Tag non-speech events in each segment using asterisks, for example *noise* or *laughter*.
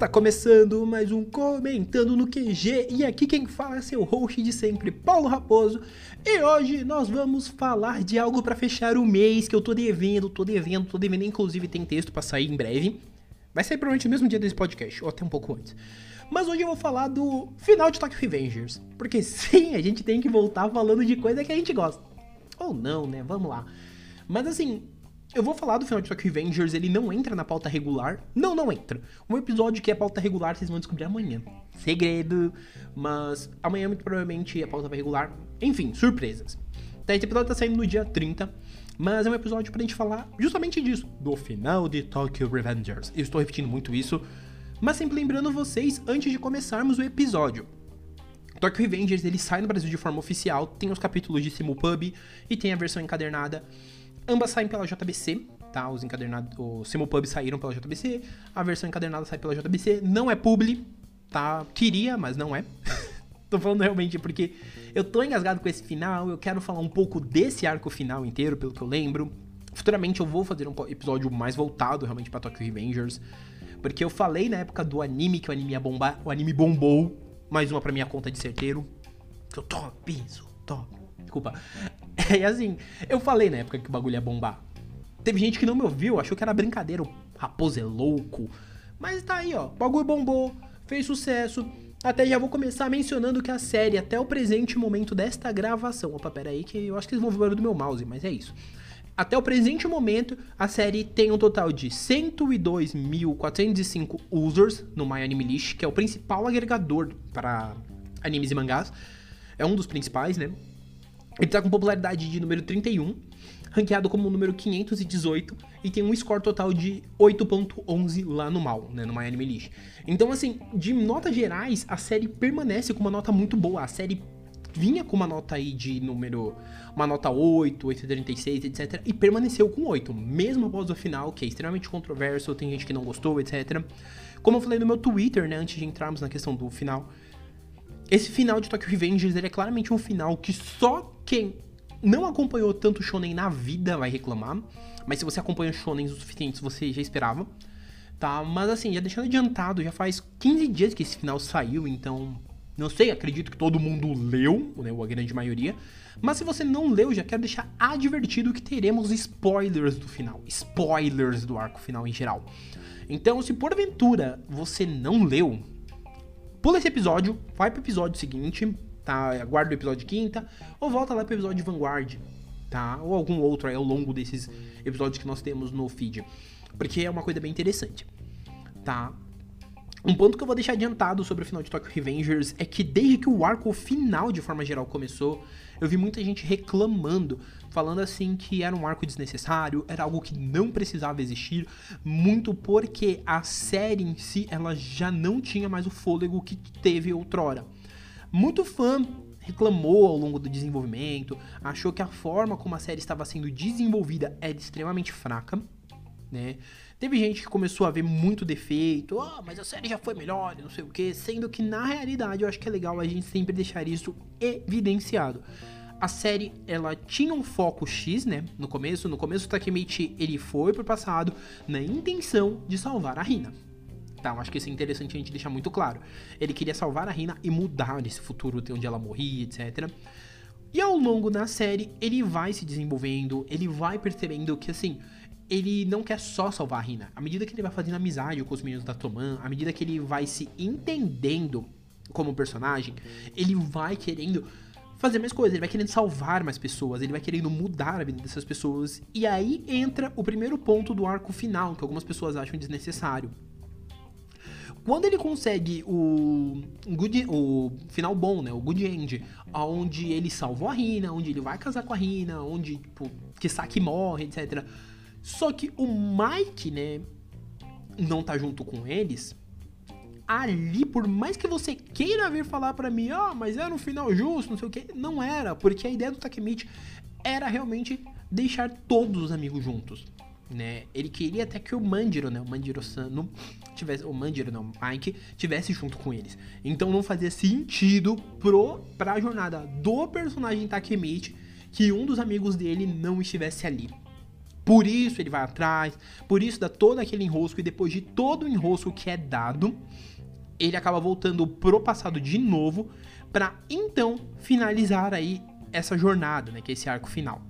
Está começando mais um Comentando no QG e aqui quem fala é seu host de sempre, Paulo Raposo. E hoje nós vamos falar de algo para fechar o mês que eu tô devendo, tô devendo, tô devendo, inclusive tem texto para sair em breve. Vai sair provavelmente no mesmo dia desse podcast, ou até um pouco antes. Mas hoje eu vou falar do final de Tokyo Revengers, porque *laughs* sim, a gente tem que voltar falando de coisa que a gente gosta. Ou não, né? Vamos lá. Mas assim, eu vou falar do final de Tokyo Revengers, ele não entra na pauta regular. Não, não entra. Um episódio que é pauta regular, vocês vão descobrir amanhã. Segredo. Mas amanhã, muito provavelmente, a pauta regular. Enfim, surpresas. Tá, esse episódio tá saindo no dia 30. Mas é um episódio pra gente falar justamente disso. Do final de Tokyo Revengers. Eu estou repetindo muito isso. Mas sempre lembrando vocês, antes de começarmos o episódio. Tokyo Revengers, ele sai no Brasil de forma oficial. Tem os capítulos de Simulpub e tem a versão encadernada. Ambas saem pela JBC, tá? Os encadernados, os Simulpub saíram pela JBC, a versão encadernada sai pela JBC, não é publi, tá? Queria, mas não é. *laughs* tô falando realmente porque eu tô engasgado com esse final, eu quero falar um pouco desse arco final inteiro, pelo que eu lembro. Futuramente eu vou fazer um episódio mais voltado realmente para Tokyo Revengers, porque eu falei na época do anime que o anime ia bombar, o anime bombou, mais uma para minha conta de certeiro. Eu top, sou top. Desculpa. É assim, eu falei na época que o bagulho ia bombar. Teve gente que não me ouviu, achou que era brincadeira, o raposo é louco. Mas tá aí, ó, o bagulho bombou, fez sucesso. Até já vou começar mencionando que a série, até o presente momento desta gravação. Opa, pera aí que eu acho que eles vão ver o barulho do meu mouse, mas é isso. Até o presente momento, a série tem um total de 102.405 users no MyAnimeList, que é o principal agregador para animes e mangás. É um dos principais, né? Ele tá com popularidade de número 31, ranqueado como número 518 e tem um score total de 8.11 lá no mal, né, no MyAnimeList. Então assim, de notas gerais, a série permanece com uma nota muito boa. A série vinha com uma nota aí de número, uma nota 8, 836, etc, e permaneceu com 8, mesmo após o final, que é extremamente controverso, tem gente que não gostou, etc. Como eu falei no meu Twitter, né, antes de entrarmos na questão do final, esse final de Tokyo Revengers é claramente um final que só quem não acompanhou tanto Shonen na vida vai reclamar. Mas se você acompanha Shonen o suficiente, você já esperava. Tá? Mas assim, já deixando adiantado, já faz 15 dias que esse final saiu, então. Não sei, acredito que todo mundo leu, né, a grande maioria. Mas se você não leu, já quero deixar advertido que teremos spoilers do final. Spoilers do arco final em geral. Então, se porventura você não leu, pula esse episódio, vai pro episódio seguinte, tá? Aguarda o episódio de quinta, ou volta lá pro episódio de Vanguard, tá? Ou algum outro aí ao longo desses episódios que nós temos no feed. Porque é uma coisa bem interessante, tá? Um ponto que eu vou deixar adiantado sobre o final de Tokyo Revengers é que desde que o arco final, de forma geral, começou, eu vi muita gente reclamando, falando assim que era um arco desnecessário, era algo que não precisava existir, muito porque a série em si, ela já não tinha mais o fôlego que teve outrora. Muito fã reclamou ao longo do desenvolvimento, achou que a forma como a série estava sendo desenvolvida era extremamente fraca, né? Teve gente que começou a ver muito defeito, oh, mas a série já foi melhor, não sei o que, sendo que na realidade eu acho que é legal a gente sempre deixar isso evidenciado. A série, ela tinha um foco X, né, no começo, no começo o Takemichi, ele foi pro passado na intenção de salvar a Rina, Tá, eu acho que isso é interessante a gente deixar muito claro. Ele queria salvar a Rina e mudar esse futuro onde ela morria, etc. E ao longo da série, ele vai se desenvolvendo, ele vai percebendo que, assim, ele não quer só salvar a Rina. À medida que ele vai fazendo amizade com os meninos da Toman, à medida que ele vai se entendendo como personagem, ele vai querendo fazer mais coisas, ele vai querendo salvar mais pessoas, ele vai querendo mudar a vida dessas pessoas. E aí entra o primeiro ponto do arco final, que algumas pessoas acham desnecessário quando ele consegue o, good, o final bom, né? O good end, onde ele salvou a Rina, onde ele vai casar com a Rina, onde, tipo, que Saki morre, etc. Só que o Mike, né, não tá junto com eles. Ali, por mais que você queira vir falar para mim, ah, mas era um final justo, não sei o que, não era, porque a ideia do Takemichi era realmente deixar todos os amigos juntos né? Ele queria até que o Manjiro, né? O Manjiro Sano tivesse, o Manjiro não, o Mike tivesse junto com eles. Então não fazia sentido pro pra jornada do personagem Takemichi que um dos amigos dele não estivesse ali. Por isso ele vai atrás, por isso dá todo aquele enrosco, e depois de todo o enrosco que é dado, ele acaba voltando pro passado de novo, para então finalizar aí essa jornada, né, que é esse arco final.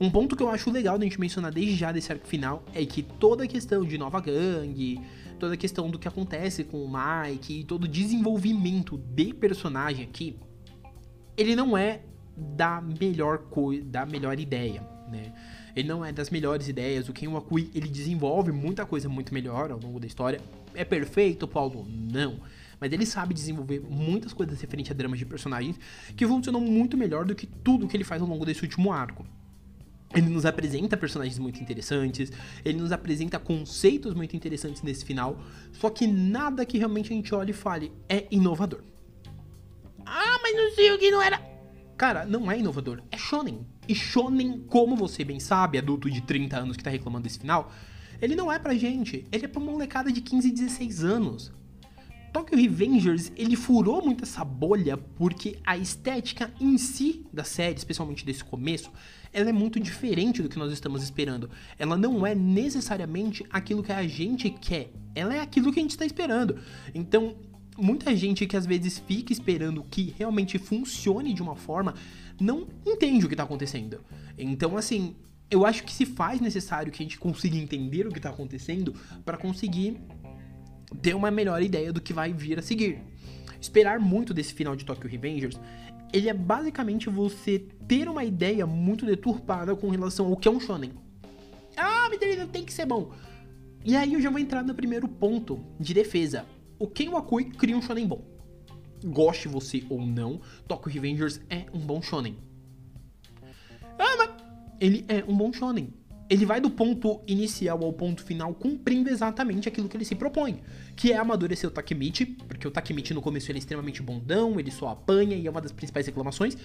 Um ponto que eu acho legal da gente mencionar desde já desse arco final é que toda a questão de nova gangue, toda a questão do que acontece com o Mike e todo o desenvolvimento de personagem aqui, ele não é da melhor coisa, da melhor ideia, né? Ele não é das melhores ideias. O Ken Wakui, ele desenvolve muita coisa muito melhor ao longo da história. É perfeito, Paulo? Não. Mas ele sabe desenvolver muitas coisas referentes a dramas de personagens que funcionam muito melhor do que tudo que ele faz ao longo desse último arco. Ele nos apresenta personagens muito interessantes, ele nos apresenta conceitos muito interessantes nesse final, só que nada que realmente a gente olhe e fale é inovador. Ah, mas não sei o que não era. Cara, não é inovador, é shonen. E shonen, como você bem sabe, adulto de 30 anos que tá reclamando desse final, ele não é pra gente, ele é pra molecada de 15 e 16 anos. Tokyo Revengers, ele furou muito essa bolha porque a estética em si da série, especialmente desse começo, ela é muito diferente do que nós estamos esperando. Ela não é necessariamente aquilo que a gente quer, ela é aquilo que a gente está esperando. Então, muita gente que às vezes fica esperando que realmente funcione de uma forma, não entende o que está acontecendo. Então, assim, eu acho que se faz necessário que a gente consiga entender o que está acontecendo para conseguir ter uma melhor ideia do que vai vir a seguir. Esperar muito desse final de Tokyo Revengers, ele é basicamente você ter uma ideia muito deturpada com relação ao que é um shonen. Ah, não tem que ser bom. E aí eu já vou entrar no primeiro ponto de defesa. O Ken Wakui cria um shonen bom. Goste você ou não, Tokyo Revengers é um bom shonen. Ah, mas ele é um bom shonen ele vai do ponto inicial ao ponto final cumprindo exatamente aquilo que ele se propõe, que é amadurecer o Takemichi, porque o Takemichi no começo ele é extremamente bondão, ele só apanha e é uma das principais reclamações.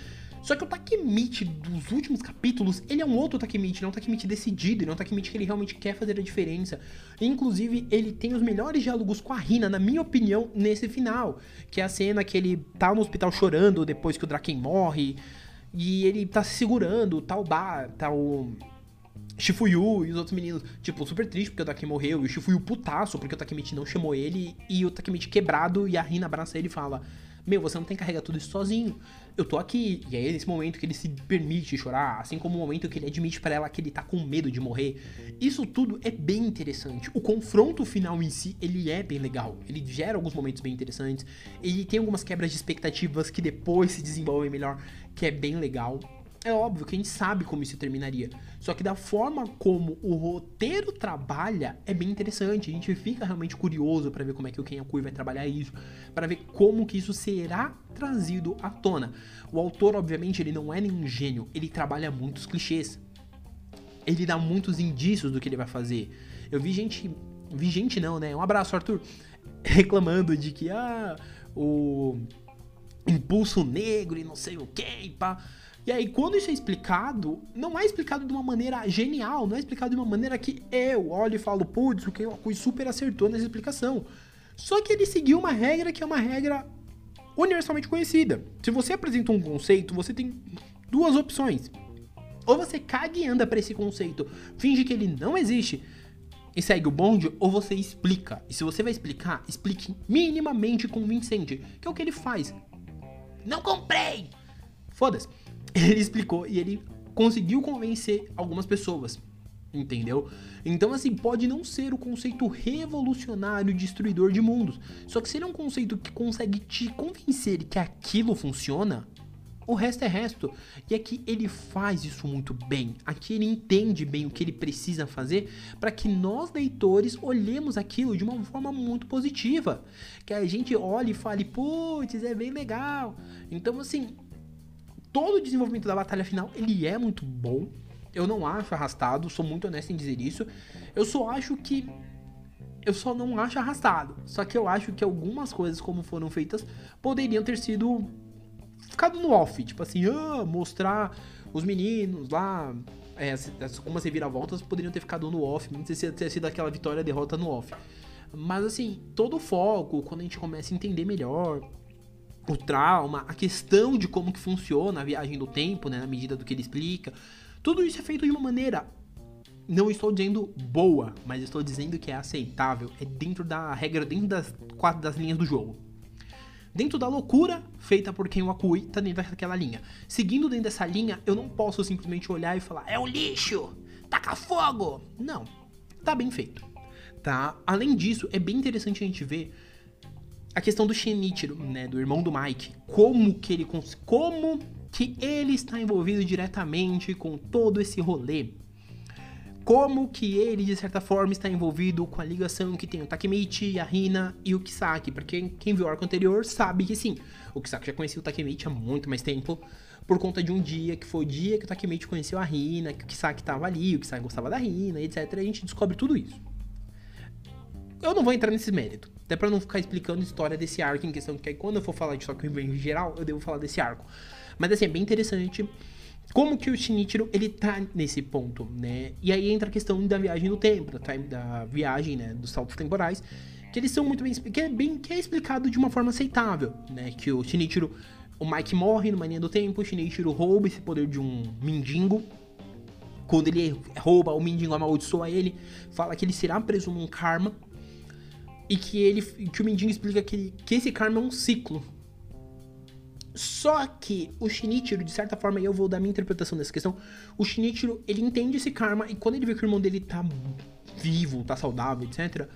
Só que o Takemichi dos últimos capítulos, ele é um outro Takemichi, ele é um Takemichi decidido, ele é um Takemichi que ele realmente quer fazer a diferença. Inclusive, ele tem os melhores diálogos com a Rina, na minha opinião, nesse final, que é a cena que ele tá no hospital chorando depois que o Draken morre, e ele tá se segurando, o bar, o Shifuyu e os outros meninos, tipo, super triste porque o Takemichi morreu, e o Shifuyu putaço porque o Takemichi não chamou ele, e o Takemichi quebrado, e a Rina abraça ele e fala: Meu, você não tem que carregar tudo isso sozinho. Eu tô aqui. E aí, é nesse momento que ele se permite chorar, assim como o momento que ele admite para ela que ele tá com medo de morrer. Isso tudo é bem interessante. O confronto final em si, ele é bem legal. Ele gera alguns momentos bem interessantes. Ele tem algumas quebras de expectativas que depois se desenvolvem melhor, que é bem legal. É óbvio que a gente sabe como isso terminaria. Só que da forma como o roteiro trabalha é bem interessante. A gente fica realmente curioso para ver como é que o Ken Akui vai trabalhar isso, para ver como que isso será trazido à tona. O autor, obviamente, ele não é nenhum gênio, ele trabalha muitos clichês. Ele dá muitos indícios do que ele vai fazer. Eu vi gente, vi gente não, né? Um abraço, Arthur, *laughs* reclamando de que ah, o impulso negro e não sei o que, pá. E aí, quando isso é explicado, não é explicado de uma maneira genial, não é explicado de uma maneira que eu olho e falo, putz, o Ken super acertou nessa explicação. Só que ele seguiu uma regra que é uma regra universalmente conhecida. Se você apresenta um conceito, você tem duas opções. Ou você caga e anda para esse conceito, finge que ele não existe e segue o bonde, ou você explica. E se você vai explicar, explique minimamente convincente, que é o que ele faz. Não comprei! Foda-se. *laughs* ele explicou e ele conseguiu convencer algumas pessoas. Entendeu? Então, assim, pode não ser o conceito revolucionário destruidor de mundos. Só que se ele é um conceito que consegue te convencer que aquilo funciona, o resto é resto. E aqui ele faz isso muito bem. Aqui ele entende bem o que ele precisa fazer para que nós, leitores, olhemos aquilo de uma forma muito positiva. Que a gente olhe e fale, putz, é bem legal. Então, assim, todo o desenvolvimento da batalha final, ele é muito bom. Eu não acho arrastado, sou muito honesto em dizer isso. Eu só acho que eu só não acho arrastado. Só que eu acho que algumas coisas como foram feitas poderiam ter sido ficado no off, tipo assim, ah, mostrar os meninos lá, é, como as reviravoltas poderiam ter ficado no off, não sei se ter sido aquela vitória derrota no off. Mas assim, todo o foco, quando a gente começa a entender melhor o trauma, a questão de como que funciona a viagem do tempo, né, na medida do que ele explica. Tudo isso é feito de uma maneira não estou dizendo boa, mas estou dizendo que é aceitável. É dentro da regra, dentro das quatro das linhas do jogo. Dentro da loucura feita por quem o Akui, tá dentro daquela linha. Seguindo dentro dessa linha, eu não posso simplesmente olhar e falar, é um lixo, taca fogo. Não, tá bem feito. Tá? Além disso, é bem interessante a gente ver a questão do Shinichiro, né, do irmão do Mike, como que ele como que ele está envolvido diretamente com todo esse rolê. Como que ele, de certa forma, está envolvido com a ligação que tem o Takemichi, a Hina e o Kisaki. Porque quem viu o arco anterior sabe que sim, o Kisaki já conhecia o Takemichi há muito mais tempo, por conta de um dia, que foi o dia que o Takemichi conheceu a Hina, que o Kisaki estava ali, o Kisaki gostava da Hina, etc. A gente descobre tudo isso. Eu não vou entrar nesse mérito, até para não ficar explicando a história desse arco em questão, que quando eu for falar de Tokyo em geral, eu devo falar desse arco. Mas assim, é bem interessante como que o Shinichiro ele tá nesse ponto, né? E aí entra a questão da viagem no tempo, da, da viagem, né, dos saltos temporais, que eles são muito bem que é bem que é explicado de uma forma aceitável, né? Que o Shinichiro, o Mike morre numa linha do tempo, o Shinichiro rouba esse poder de um mendigo. Quando ele rouba, o mendigo amaldiçoa ele, fala que ele será preso num karma e que ele que o mendigo explica que, que esse karma é um ciclo, só que o Shinichiro, de certa forma, e eu vou dar minha interpretação dessa questão, o Shinichiro, ele entende esse karma e quando ele vê que o irmão dele tá vivo, tá saudável, etc.,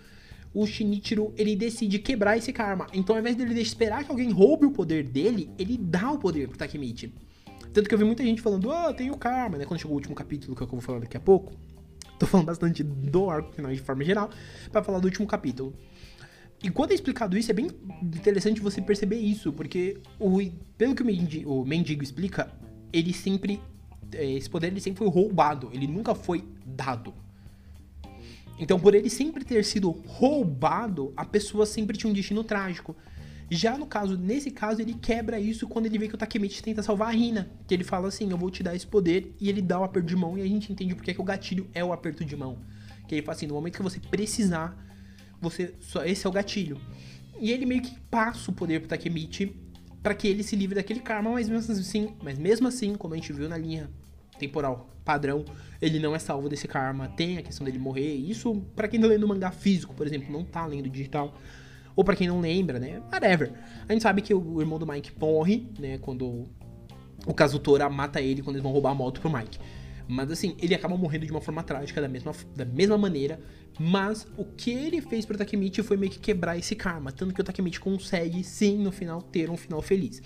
o Shinichiro, ele decide quebrar esse karma. Então, ao invés dele esperar que alguém roube o poder dele, ele dá o poder pro Takemichi. Tanto que eu vi muita gente falando, ah, oh, tem o karma, né? Quando chegou o último capítulo, que eu vou falar daqui a pouco. Tô falando bastante do arco final de forma geral, para falar do último capítulo. E quando é explicado isso, é bem interessante você perceber isso, porque o, pelo que o mendigo, o mendigo explica, ele sempre. É, esse poder ele sempre foi roubado, ele nunca foi dado. Então, por ele sempre ter sido roubado, a pessoa sempre tinha um destino trágico. Já no caso, nesse caso, ele quebra isso quando ele vê que o Takemichi tenta salvar a Rina. Que ele fala assim, eu vou te dar esse poder, e ele dá o aperto de mão, e a gente entende porque é que o gatilho é o aperto de mão. Que ele fala assim, no momento que você precisar, você só esse é o gatilho. E ele meio que passa o poder pro Takemichi para que ele se livre daquele karma, mas mesmo assim, mas mesmo assim, como a gente viu na linha temporal padrão, ele não é salvo desse karma. Tem a questão dele morrer. Isso para quem tá lendo mangá físico, por exemplo, não tá lendo digital. Ou para quem não lembra, né? Whatever. A gente sabe que o irmão do Mike morre, né, quando o Kazutora mata ele quando eles vão roubar a moto pro Mike. Mas assim, ele acaba morrendo de uma forma trágica da mesma, da mesma maneira. Mas o que ele fez pro Takemichi foi meio que quebrar esse karma. Tanto que o Takemichi consegue, sim, no final, ter um final feliz.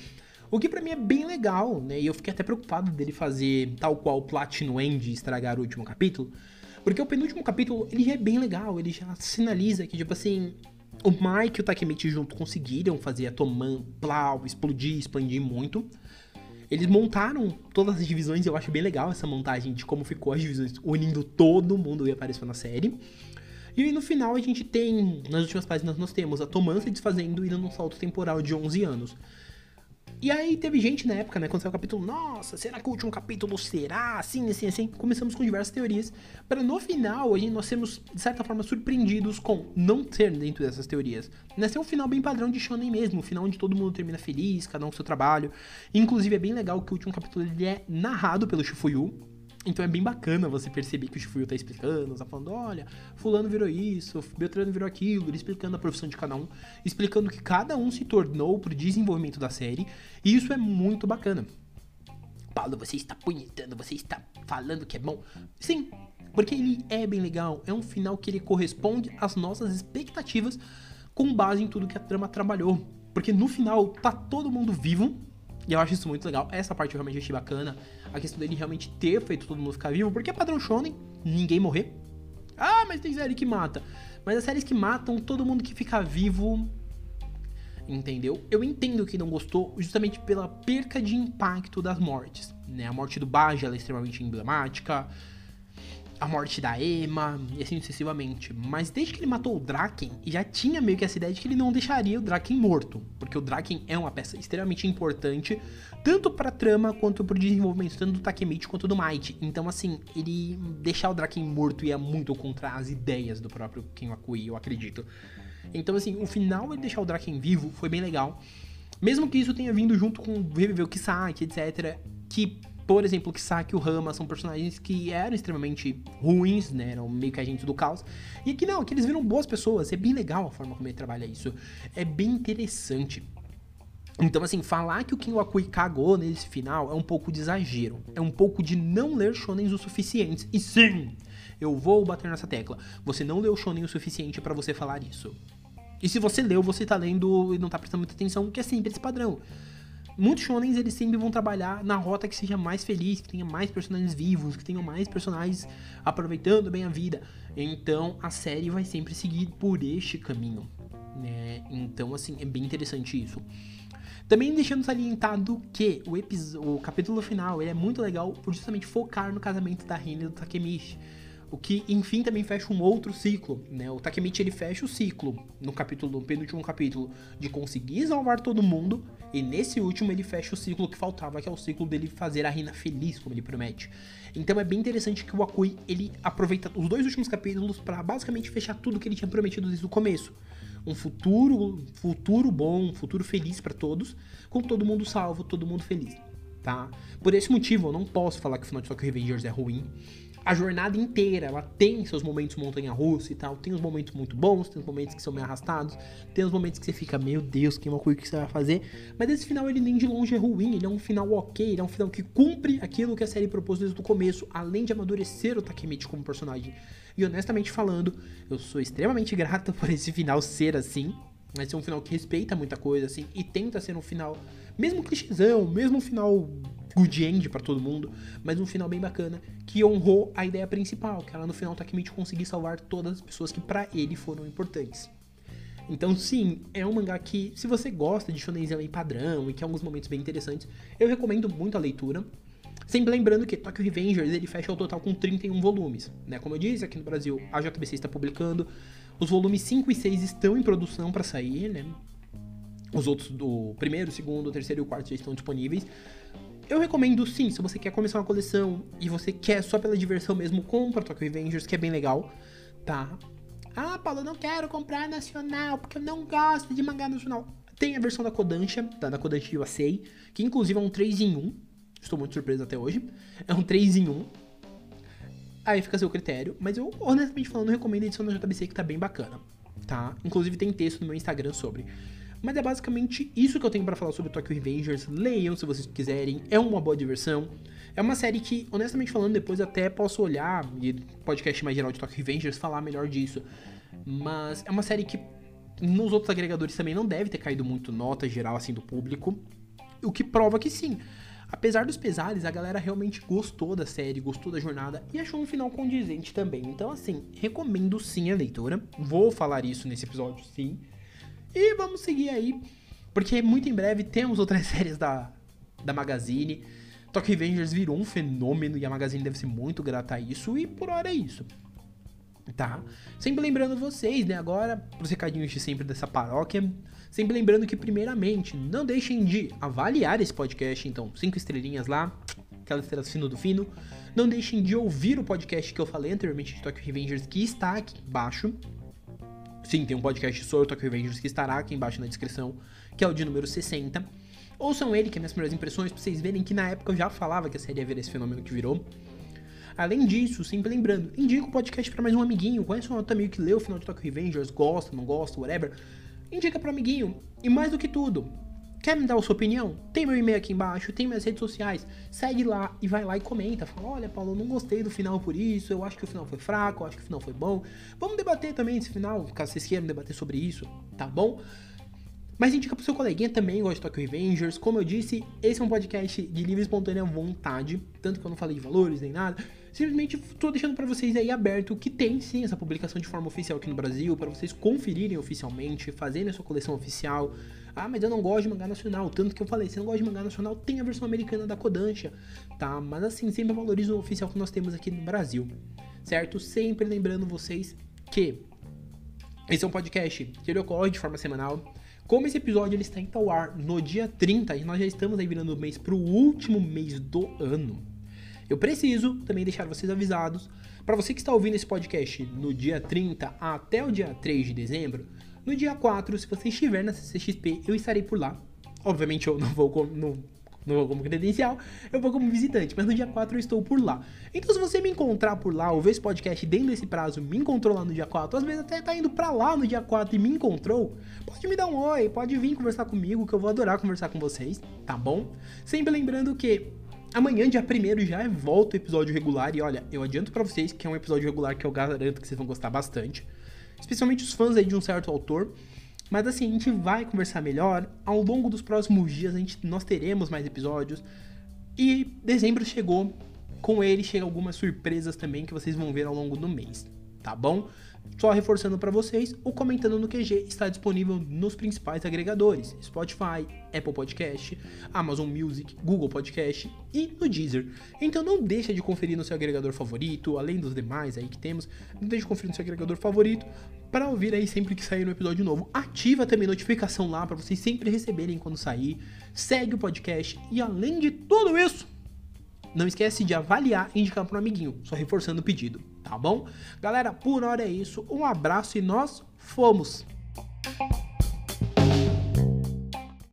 O que para mim é bem legal, né? E eu fiquei até preocupado dele fazer tal qual o Platinum End estragar o último capítulo. Porque o penúltimo capítulo, ele é bem legal. Ele já sinaliza que, tipo assim, o Mike e o Takemichi junto conseguiram fazer a Toman plau, explodir, expandir muito. Eles montaram todas as divisões, eu acho bem legal essa montagem de como ficou as divisões, unindo todo mundo que apareceu na série. E aí, no final a gente tem, nas últimas páginas nós temos a Toman se desfazendo e dando um salto temporal de 11 anos. E aí teve gente na época, né, quando saiu o capítulo, nossa, será que o último capítulo será assim, assim, assim? Começamos com diversas teorias, para no final a gente nós sermos, de certa forma, surpreendidos com não ter dentro dessas teorias. Né, ser um final bem padrão de shonen mesmo, um final onde todo mundo termina feliz, cada um com seu trabalho. Inclusive é bem legal que o último capítulo ele é narrado pelo Shifuyu, então é bem bacana você perceber que o Shifuyu tá explicando, tá falando, olha, fulano virou isso, Beltrano virou aquilo, ele explicando a profissão de cada um, explicando que cada um se tornou pro desenvolvimento da série, e isso é muito bacana. Paulo, você está punhetando, você está falando que é bom. Sim, porque ele é bem legal, é um final que ele corresponde às nossas expectativas com base em tudo que a trama trabalhou. Porque no final tá todo mundo vivo, e eu acho isso muito legal. Essa parte eu realmente achei bacana. A questão dele realmente ter feito todo mundo ficar vivo. Porque é padrão shonen, ninguém morrer. Ah, mas tem série que mata. Mas as séries que matam, todo mundo que fica vivo. Entendeu? Eu entendo que não gostou justamente pela perca de impacto das mortes. Né? A morte do Baja é extremamente emblemática a morte da Emma e assim sucessivamente. Mas desde que ele matou o Draken, já tinha meio que essa ideia de que ele não deixaria o Draken morto, porque o Draken é uma peça extremamente importante tanto para trama quanto para o desenvolvimento tanto do Takemichi quanto do Might. Então assim, ele deixar o Draken morto ia muito contra as ideias do próprio Ken Wakui, eu acredito. Então assim, o final ele deixar o Draken vivo foi bem legal. Mesmo que isso tenha vindo junto com reviver o Kisaki, etc, que Por exemplo, Kisaki e o Rama são personagens que eram extremamente ruins, né? Eram meio que agentes do caos. E aqui não, aqui eles viram boas pessoas. É bem legal a forma como ele trabalha isso. É bem interessante. Então, assim, falar que o King Wakui cagou nesse final é um pouco de exagero. É um pouco de não ler shonens o suficiente. E sim, eu vou bater nessa tecla. Você não leu shonen o suficiente para você falar isso. E se você leu, você tá lendo e não tá prestando muita atenção, que é sempre esse padrão. Muitos shonens, eles sempre vão trabalhar na rota que seja mais feliz, que tenha mais personagens vivos, que tenham mais personagens aproveitando bem a vida. Então, a série vai sempre seguir por este caminho, né? Então, assim, é bem interessante isso. Também deixando salientado que o, o capítulo final é muito legal por justamente focar no casamento da Rina e do Takemichi. O que, enfim, também fecha um outro ciclo, né? O Takemichi, ele fecha o ciclo no capítulo, no penúltimo capítulo, de conseguir salvar todo mundo, e nesse último ele fecha o ciclo que faltava, que é o ciclo dele fazer a Rina feliz, como ele promete. Então é bem interessante que o Akui, ele aproveita os dois últimos capítulos para basicamente fechar tudo que ele tinha prometido desde o começo. Um futuro, futuro bom, um futuro feliz para todos, com todo mundo salvo, todo mundo feliz, tá? Por esse motivo, eu não posso falar que o final de Tokyo Revengers é ruim a jornada inteira, ela tem seus momentos montanha-russa e tal, tem os momentos muito bons, tem os momentos que são meio arrastados, tem os momentos que você fica, meu Deus, que uma coisa que você vai fazer, mas esse final ele nem de longe é ruim, ele é um final ok, ele é um final que cumpre aquilo que a série propôs desde o começo, além de amadurecer o Takemichi como personagem. E honestamente falando, eu sou extremamente *laughs* grato por esse final ser assim, vai ser um final que respeita muita coisa, assim, e tenta ser um final, mesmo clichêzão, mesmo um final good end para todo mundo, mas um final bem bacana que honrou a ideia principal, que ela no final Takemichi conseguir salvar todas as pessoas que para ele foram importantes. Então, sim, é um mangá que, se você gosta de shonenzão em padrão e que é alguns momentos bem interessantes, eu recomendo muito a leitura. Sempre lembrando que Tokyo Revengers ele fecha o total com 31 volumes. Né? Como eu disse, aqui no Brasil a JBC está publicando. Os volumes 5 e 6 estão em produção para sair, né? Os outros, do primeiro, segundo, terceiro e quarto já estão disponíveis. Eu recomendo sim, se você quer começar uma coleção e você quer só pela diversão mesmo, compra Tokyo Avengers, que é bem legal, tá? Ah, Paulo, eu não quero comprar nacional, porque eu não gosto de mangá nacional. Tem a versão da Kodansha, tá? da Kodansha USA, que inclusive é um 3 em 1. Estou muito surpreso até hoje. É um 3 em 1. Aí fica a seu critério, mas eu, honestamente falando, recomendo a edição da JBC que tá bem bacana, tá? Inclusive tem texto no meu Instagram sobre. Mas é basicamente isso que eu tenho para falar sobre Tokyo Revengers. Leiam se vocês quiserem, é uma boa diversão. É uma série que, honestamente falando, depois até posso olhar e podcast mais geral de Tokyo Revengers falar melhor disso. Mas é uma série que nos outros agregadores também não deve ter caído muito nota geral assim do público. O que prova que sim. Apesar dos pesares, a galera realmente gostou da série, gostou da jornada e achou um final condizente também. Então, assim, recomendo sim a leitura. Vou falar isso nesse episódio, sim. E vamos seguir aí, porque muito em breve temos outras *laughs* séries da, da Magazine. Tokyo Avengers virou um fenômeno e a Magazine deve ser muito grata a isso, e por hora é isso. Tá? Sempre lembrando vocês, né? Agora, os recadinhos de sempre dessa paróquia. Sempre lembrando que, primeiramente, não deixem de avaliar esse podcast, então, cinco estrelinhas lá, aquela estrela fino do fino. Não deixem de ouvir o podcast que eu falei anteriormente de Tokyo Revengers, que está aqui embaixo. Sim, tem um podcast sobre Tokyo Revengers que estará aqui embaixo na descrição, que é o de número 60. Ouçam ele, que é minhas primeiras impressões, pra vocês verem que na época eu já falava que a série ia ver esse fenômeno que virou. Além disso, sempre lembrando, indica o podcast para mais um amiguinho, conhece um outro amigo que leu o final de Tokyo Revengers, gosta, não gosta, whatever. Indica para amiguinho. E mais do que tudo, Quer me dar a sua opinião? Tem meu e-mail aqui embaixo, tem minhas redes sociais. Segue lá e vai lá e comenta. Fala: olha, Paulo, não gostei do final por isso. Eu acho que o final foi fraco, eu acho que o final foi bom. Vamos debater também esse final, caso vocês queiram debater sobre isso, tá bom? Mas indica pro seu coleguinha também, gosta de Tokyo Revengers. Como eu disse, esse é um podcast de livre e espontânea vontade. Tanto que eu não falei de valores nem nada. Simplesmente tô deixando para vocês aí aberto que tem sim essa publicação de forma oficial aqui no Brasil, para vocês conferirem oficialmente, fazerem a sua coleção oficial. Ah, mas eu não gosto de mangá nacional. Tanto que eu falei, se não gosta de mangá nacional, tem a versão americana da Kodansha, tá? Mas assim, sempre valorizo o oficial que nós temos aqui no Brasil, certo? Sempre lembrando vocês que esse é um podcast que ele ocorre de forma semanal. Como esse episódio ele está indo ao ar no dia 30, e nós já estamos aí virando o mês para o último mês do ano. Eu preciso também deixar vocês avisados, para você que está ouvindo esse podcast no dia 30 até o dia 3 de dezembro, no dia 4, se você estiver na CCXP, eu estarei por lá. Obviamente eu não vou, não, não vou como credencial, eu vou como visitante, mas no dia 4 eu estou por lá. Então se você me encontrar por lá, ou ver esse podcast dentro desse prazo, me encontrou lá no dia 4, às vezes até tá indo pra lá no dia 4 e me encontrou, pode me dar um oi, pode vir conversar comigo, que eu vou adorar conversar com vocês, tá bom? Sempre lembrando que Amanhã, dia 1 já volta o episódio regular. E olha, eu adianto para vocês que é um episódio regular que eu garanto que vocês vão gostar bastante. Especialmente os fãs aí de um certo autor. Mas assim, a gente vai conversar melhor. Ao longo dos próximos dias, a gente, nós teremos mais episódios. E dezembro chegou. Com ele chega algumas surpresas também que vocês vão ver ao longo do mês. Tá bom? Só reforçando para vocês, o Comentando no QG está disponível nos principais agregadores: Spotify, Apple Podcast, Amazon Music, Google Podcast e no Deezer. Então não deixa de conferir no seu agregador favorito, além dos demais aí que temos, não deixe de conferir no seu agregador favorito para ouvir aí sempre que sair um episódio novo. Ativa também a notificação lá para vocês sempre receberem quando sair. Segue o podcast e além de tudo isso, não esquece de avaliar e indicar para um amiguinho, só reforçando o pedido, tá bom? Galera, por hora é isso. Um abraço e nós fomos!